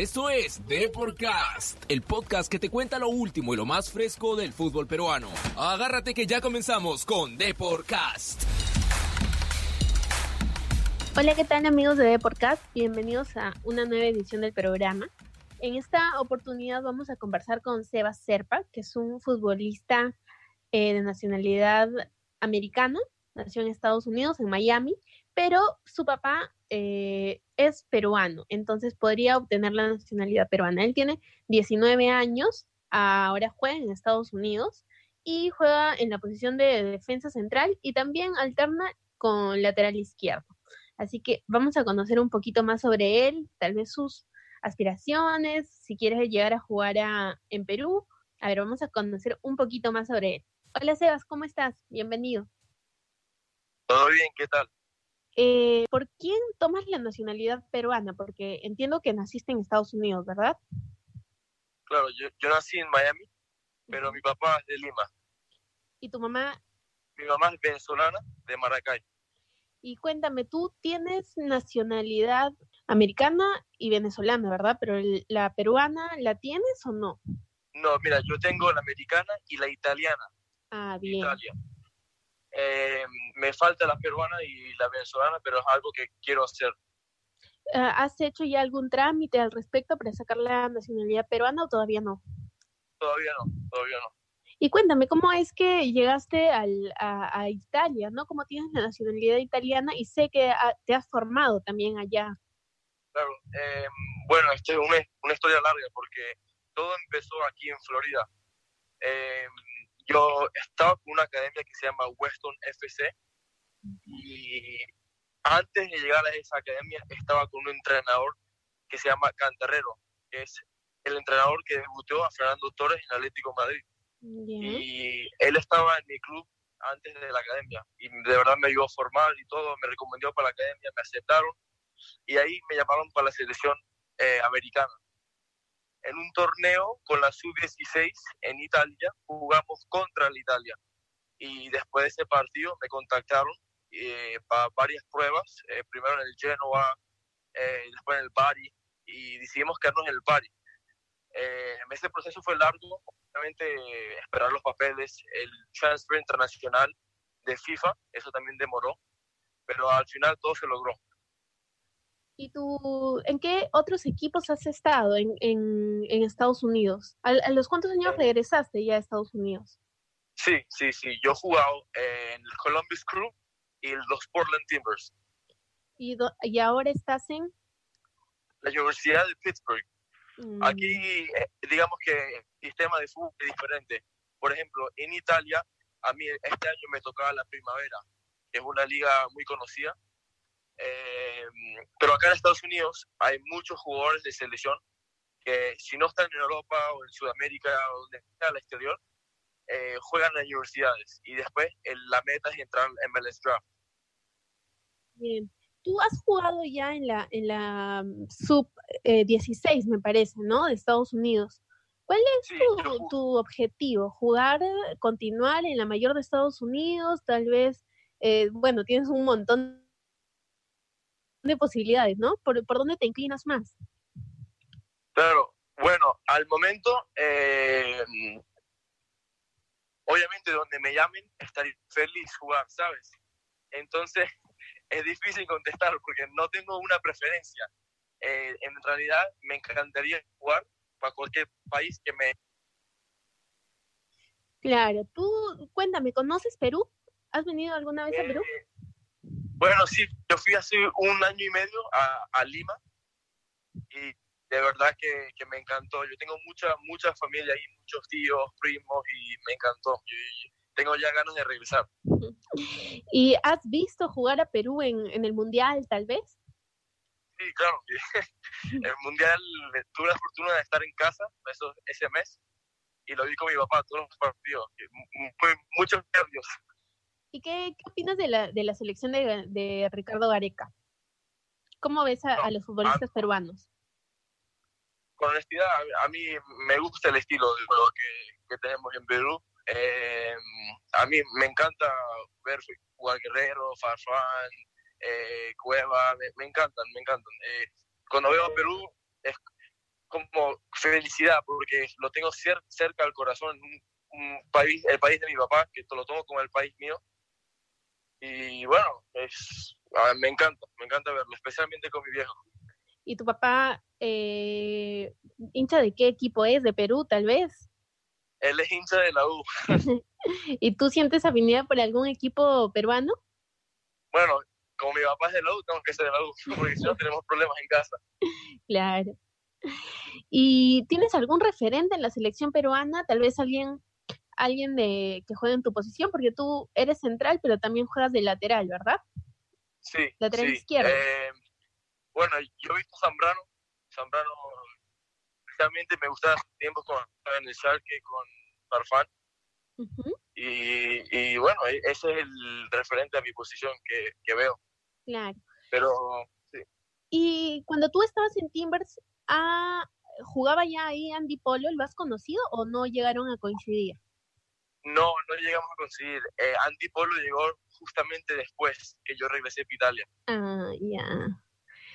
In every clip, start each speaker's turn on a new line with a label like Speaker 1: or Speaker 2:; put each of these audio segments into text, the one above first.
Speaker 1: Esto es Deporcast, el podcast que te cuenta lo último y lo más fresco del fútbol peruano. Agárrate que ya comenzamos con Deporcast.
Speaker 2: Hola, ¿qué tal amigos de Deporcast? Bienvenidos a una nueva edición del programa. En esta oportunidad vamos a conversar con Sebas Serpa, que es un futbolista eh, de nacionalidad americana, nació en Estados Unidos, en Miami, pero su papá eh, es peruano, entonces podría obtener la nacionalidad peruana. Él tiene 19 años, ahora juega en Estados Unidos y juega en la posición de defensa central y también alterna con lateral izquierdo. Así que vamos a conocer un poquito más sobre él, tal vez sus aspiraciones, si quieres llegar a jugar en Perú. A ver, vamos a conocer un poquito más sobre él. Hola Sebas, ¿cómo estás? Bienvenido.
Speaker 3: Todo bien, ¿qué tal?
Speaker 2: Eh, ¿Por quién tomas la nacionalidad peruana? Porque entiendo que naciste en Estados Unidos, ¿verdad?
Speaker 3: Claro, yo, yo nací en Miami, pero mi papá es de Lima.
Speaker 2: ¿Y tu mamá?
Speaker 3: Mi mamá es venezolana, de Maracay.
Speaker 2: Y cuéntame, tú tienes nacionalidad americana y venezolana, ¿verdad? Pero la peruana, ¿la tienes o no?
Speaker 3: No, mira, yo tengo la americana y la italiana.
Speaker 2: Ah, bien.
Speaker 3: Italia. Eh, me falta la peruana y la venezolana, pero es algo que quiero hacer.
Speaker 2: Ah, ¿Has hecho ya algún trámite al respecto para sacar la nacionalidad peruana o todavía no?
Speaker 3: Todavía no, todavía no.
Speaker 2: Y cuéntame, ¿cómo es que llegaste al, a, Italia, no? ¿Cómo tienes la nacionalidad italiana? Y sé que te has formado también allá.
Speaker 3: Claro, eh, bueno, esto es una, una, historia larga porque todo empezó aquí en Florida. Eh, yo estaba con una academia que se llama Weston FC y antes de llegar a esa academia estaba con un entrenador que se llama Cantarrero, que es el entrenador que debutó a Fernando Torres en Atlético Madrid. Y él estaba en mi club antes de la academia y de verdad me ayudó a formar y todo, me recomendó para la academia, me aceptaron y ahí me llamaron para la selección eh, americana en un torneo con la sub-16 en Italia, jugamos contra la Italia. Y después de ese partido me contactaron eh, para varias pruebas, eh, primero en el Genoa, eh, después en el Bari, y decidimos quedarnos en el Bari. ese proceso fue largo, obviamente esperar los papeles, el transfer internacional de FIFA, eso también demoró, pero al final todo se logró.
Speaker 2: ¿Y tú, en qué otros equipos has estado en, en, en Estados Unidos? ¿A, los cuántos años regresaste ya a Estados Unidos?
Speaker 3: Sí, sí, sí. Yo he jugado en el Columbus Crew y los Portland Timbers.
Speaker 2: ¿Y, y ahora estás en?
Speaker 3: La Universidad de Pittsburgh. Mm. Aquí, eh, digamos que el sistema de fútbol es diferente. Por ejemplo, en Italia, a mí este año me tocaba la primavera, que es una liga muy conocida eh, pero acá en Estados Unidos hay muchos jugadores de selección que si no están en Europa o en Sudamérica o donde sea al exterior, eh, juegan en universidades y después la meta es entrar en MLS Draft.
Speaker 2: Bien. Tú has jugado ya en la, en la mm, sub 16, eh, me parece, ¿no? De Estados Unidos. ¿Cuál es tu, tu, objetivo? ¿Jugar, continuar en la mayor de Estados Unidos? Tal vez, bueno, tienes un montón de posibilidades, ¿no? ¿Por, por dónde te inclinas más?
Speaker 3: Claro, bueno, al momento, eh, obviamente donde me llamen, estaré feliz jugar, ¿sabes? Entonces, es difícil contestar porque no tengo una preferencia. Eh, en realidad, me encantaría jugar para cualquier país que me...
Speaker 2: Claro, tú cuéntame, ¿conoces Perú? ¿Has venido alguna vez a Perú?
Speaker 3: Bueno, sí, yo fui hace un año y medio a, Lima y de verdad que, me encantó. Yo tengo mucha, mucha familia ahí, muchos tíos, primos y me encantó. tengo ya ganas de regresar.
Speaker 2: ¿Y has visto jugar a Perú en, el Mundial, tal vez?
Speaker 3: Sí, claro. El Mundial tuve la fortuna de estar en casa ese mes y lo vi con mi papá todos los partidos. muchos nervios.
Speaker 2: ¿Y qué, opinas de la, de la selección de, de Ricardo Gareca? ¿Cómo ves a, los futbolistas peruanos?
Speaker 3: Con honestidad, a, mí me gusta el estilo de juego que, que tenemos en Perú. Eh, a mí me encanta ver jugar Guerrero, Farfán, eh, Cueva, me, encantan, me encantan. Eh, cuando veo a Perú, es, como felicidad, porque lo tengo cerca del corazón, un, país, el país de mi papá, que lo tomo como el país mío. Y bueno, es, me encanta, me encanta verlo, especialmente con mi viejo.
Speaker 2: ¿Y tu papá, eh, hincha de qué equipo es? ¿De Perú, tal vez?
Speaker 3: Él es hincha de la U.
Speaker 2: ¿Y tú sientes afinidad por algún equipo peruano?
Speaker 3: Bueno, como mi papá es de la U, tengo que ser de la U, porque si no tenemos problemas en casa.
Speaker 2: Claro. ¿Y tienes algún referente en la selección peruana? Tal vez alguien alguien de que juegue en tu posición, porque tú eres central, pero también juegas de lateral, ¿verdad?
Speaker 3: Sí.
Speaker 2: Lateral izquierdo.
Speaker 3: Eh, bueno, yo he visto Zambrano. Zambrano, realmente me gusta tiempo con en el Schalke con Farfán. y, y, bueno, e, ese es el referente a mi posición que, que veo.
Speaker 2: Claro.
Speaker 3: Pero, sí.
Speaker 2: Y cuando tú estabas en Timbers, ah, ¿jugaba ya ahí Andy Polo? ¿Lo has conocido o no llegaron a coincidir?
Speaker 3: No, no llegamos a coincidir. Eh, Andy Polo llegó justamente después que yo regresé a Italia.
Speaker 2: Ah, ya.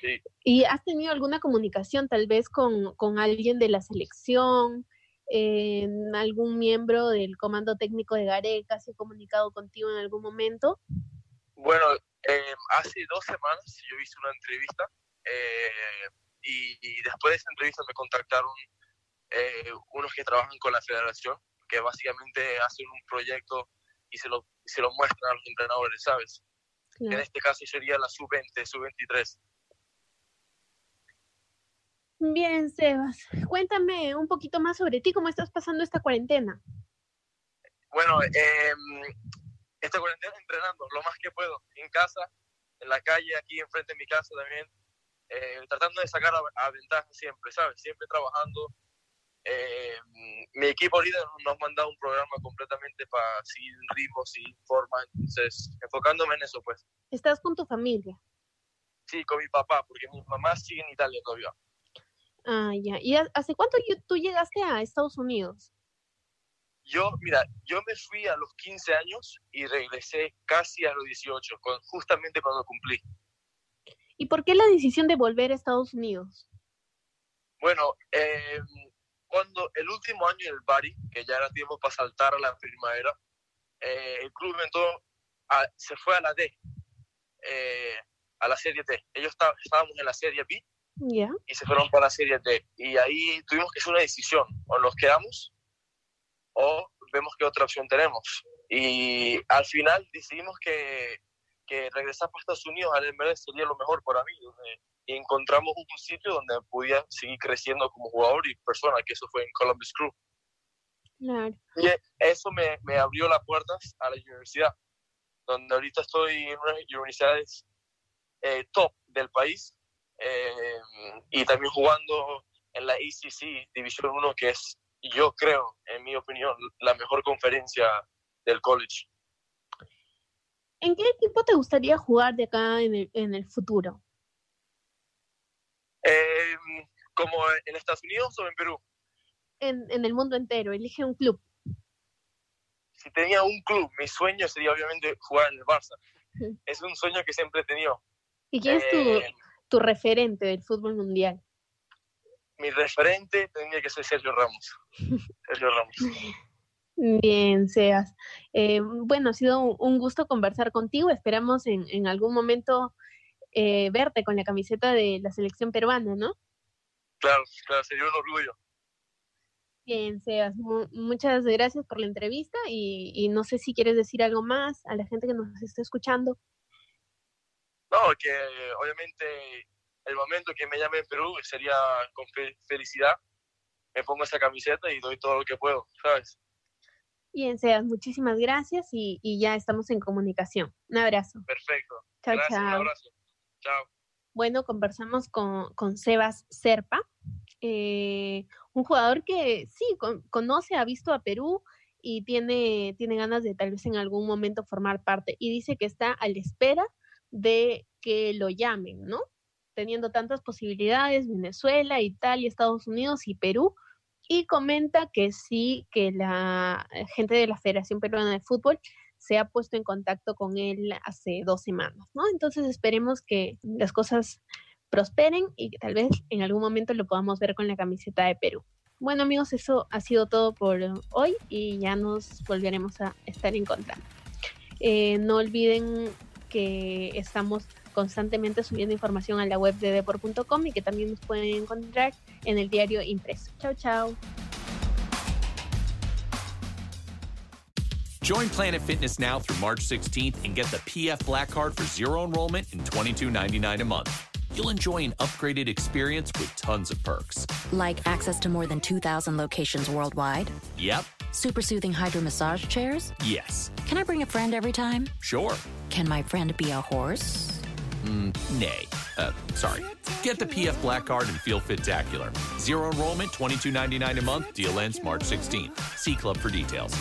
Speaker 3: Sí.
Speaker 2: ¿Y has tenido alguna comunicación tal vez con, con alguien de la selección? Eh, ¿Algún miembro del comando técnico de Gareca se ha comunicado contigo en algún momento?
Speaker 3: Bueno, eh, hace dos semanas yo hice una entrevista eh, y, después de esa entrevista me contactaron eh, unos que trabajan con la federación, que básicamente hacen un proyecto y se lo, se lo muestran a los entrenadores, ¿sabes? En este caso sería la sub-20, sub-23.
Speaker 2: Bien, Sebas. Cuéntame un poquito más sobre ti, cómo estás pasando esta cuarentena.
Speaker 3: Bueno, eh, esta cuarentena entrenando lo más que puedo, en casa, en la calle, aquí enfrente de mi casa también, eh, tratando de sacar a, ventaja siempre, ¿sabes? Siempre trabajando. Eh, mi equipo ahorita nos ha mandado un programa completamente para seguir ritmo, seguir forma, entonces enfocándome en eso, pues.
Speaker 2: ¿Estás con tu familia?
Speaker 3: Sí, con mi papá, porque mi mamá sigue en Italia todavía.
Speaker 2: Ah, ya. ¿Y hace cuánto tú llegaste a Estados Unidos?
Speaker 3: Yo, mira, yo me fui a los 15 años y regresé casi a los 18, justamente cuando cumplí.
Speaker 2: ¿Y por qué la decisión de volver a Estados Unidos?
Speaker 3: Bueno, em, cuando el último año del Bari, que ya era tiempo para saltar a la primavera, eh, el club entró se fue a la D, eh, a la Serie T. Ellos estábamos en la Serie B y se fueron para la Serie D. Y ahí tuvimos que hacer una decisión, o nos quedamos o vemos qué otra opción tenemos. Y al final decidimos que, que regresar para Estados Unidos al MLS sería lo mejor para mí. Y encontramos un sitio donde podía seguir creciendo como jugador y persona, que eso fue en Columbus Crew.
Speaker 2: Claro.
Speaker 3: Y eso me, me abrió las puertas a la universidad, donde ahorita estoy en universidades eh, top del país eh, y también jugando en la ACC División 1, que es yo creo, en mi opinión, la mejor conferencia del college.
Speaker 2: ¿En qué equipo te gustaría jugar de acá en el, en el futuro?
Speaker 3: ¿Como en Estados Unidos o en Perú?
Speaker 2: En, en el mundo entero, elige un club.
Speaker 3: Si tenía un club, mi sueño sería obviamente jugar en el Barça. es un sueño que siempre he tenido.
Speaker 2: ¿Y quién es tu, eh, tu referente del fútbol mundial?
Speaker 3: mi referente tendría que ser Sergio Ramos. Sergio Ramos.
Speaker 2: Bien, Seas. Eh, bueno, ha sido un gusto conversar contigo. Esperamos en, en algún momento eh, verte con la camiseta de la selección peruana, ¿no?
Speaker 3: Claro, claro, sería un orgullo.
Speaker 2: Bien, Seas, muchas gracias por la entrevista y, y, no sé si quieres decir algo más a la gente que nos está escuchando.
Speaker 3: No, que obviamente el momento que me llame en Perú sería con felicidad. Me pongo esa camiseta y doy todo lo que puedo, ¿sabes?
Speaker 2: Bien, Sebas, muchísimas gracias y, ya estamos en comunicación. Un abrazo.
Speaker 3: Perfecto.
Speaker 2: Chao,
Speaker 3: chao. Un abrazo. Chao.
Speaker 2: Bueno, conversamos con, con Sebas Serpa, eh, un jugador que sí, conoce, ha visto a Perú y tiene, tiene ganas de tal vez en algún momento formar parte. Y dice que está a la espera de que lo llamen, ¿no? teniendo tantas posibilidades, Venezuela, Italia, Estados Unidos y Perú, y comenta que sí, que la gente de la Federación Peruana de Fútbol se ha puesto en contacto con él hace dos semanas, ¿no? Entonces esperemos que las cosas prosperen y que tal vez en algún momento lo podamos ver con la camiseta de Perú. Bueno amigos, eso ha sido todo por hoy y ya nos volveremos a estar en contacto. Eh, no olviden que estamos constantemente subiendo información a la web de deport.com y que también nos pueden encontrar en el diario impreso. Chao, chao.
Speaker 4: Join Planet Fitness now through March 16th and get the PF Black Card for zero enrollment and $22.99 a month. You'll enjoy an upgraded experience with tons of perks.
Speaker 5: Like access to more than 2,000 locations worldwide?
Speaker 4: Yep.
Speaker 5: Super soothing hydro massage chairs?
Speaker 4: Yes.
Speaker 5: Can I bring a friend every time?
Speaker 4: Sure.
Speaker 5: Can my friend be a horse?
Speaker 4: Mm, nay. Uh, sorry. Get the PF Black Card and feel fit-tacular. Zero enrollment, $22.99 a month. Deal ends March 16th. See Club for details.